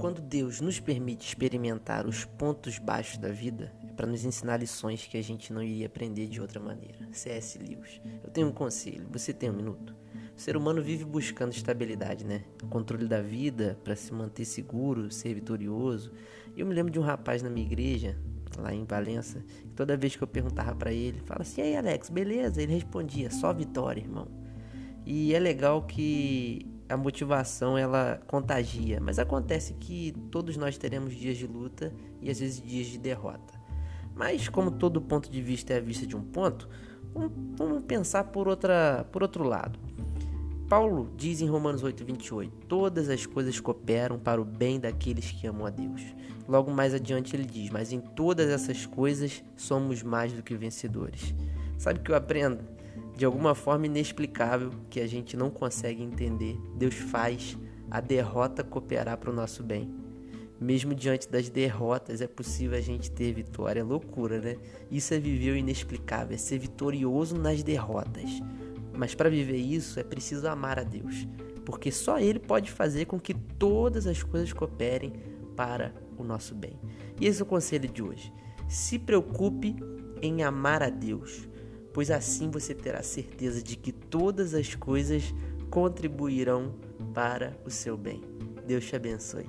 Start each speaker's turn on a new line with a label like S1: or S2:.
S1: quando Deus nos permite experimentar os pontos baixos da vida, é para nos ensinar lições que a gente não iria aprender de outra maneira. C.S. Lewis. Eu tenho um conselho, você tem um minuto? O ser humano vive buscando estabilidade, né? O controle da vida para se manter seguro, ser vitorioso. Eu me lembro de um rapaz na minha igreja, lá em Valença, que toda vez que eu perguntava para ele, fala assim: "E aí, Alex, beleza?" Ele respondia: "Só vitória, irmão." E é legal que a motivação ela contagia, mas acontece que todos nós teremos dias de luta e às vezes dias de derrota. Mas como todo ponto de vista é a vista de um ponto, vamos pensar por outra por outro lado. Paulo diz em Romanos 8:28, todas as coisas cooperam para o bem daqueles que amam a Deus. Logo mais adiante ele diz, mas em todas essas coisas somos mais do que vencedores. Sabe o que eu aprendo? De alguma forma inexplicável que a gente não consegue entender, Deus faz a derrota cooperar para o nosso bem. Mesmo diante das derrotas, é possível a gente ter vitória. É loucura, né? Isso é viver o inexplicável, é ser vitorioso nas derrotas. Mas para viver isso é preciso amar a Deus, porque só Ele pode fazer com que todas as coisas cooperem para o nosso bem. E esse é o conselho de hoje. Se preocupe em amar a Deus pois assim você terá certeza de que todas as coisas contribuirão para o seu bem. Deus te abençoe.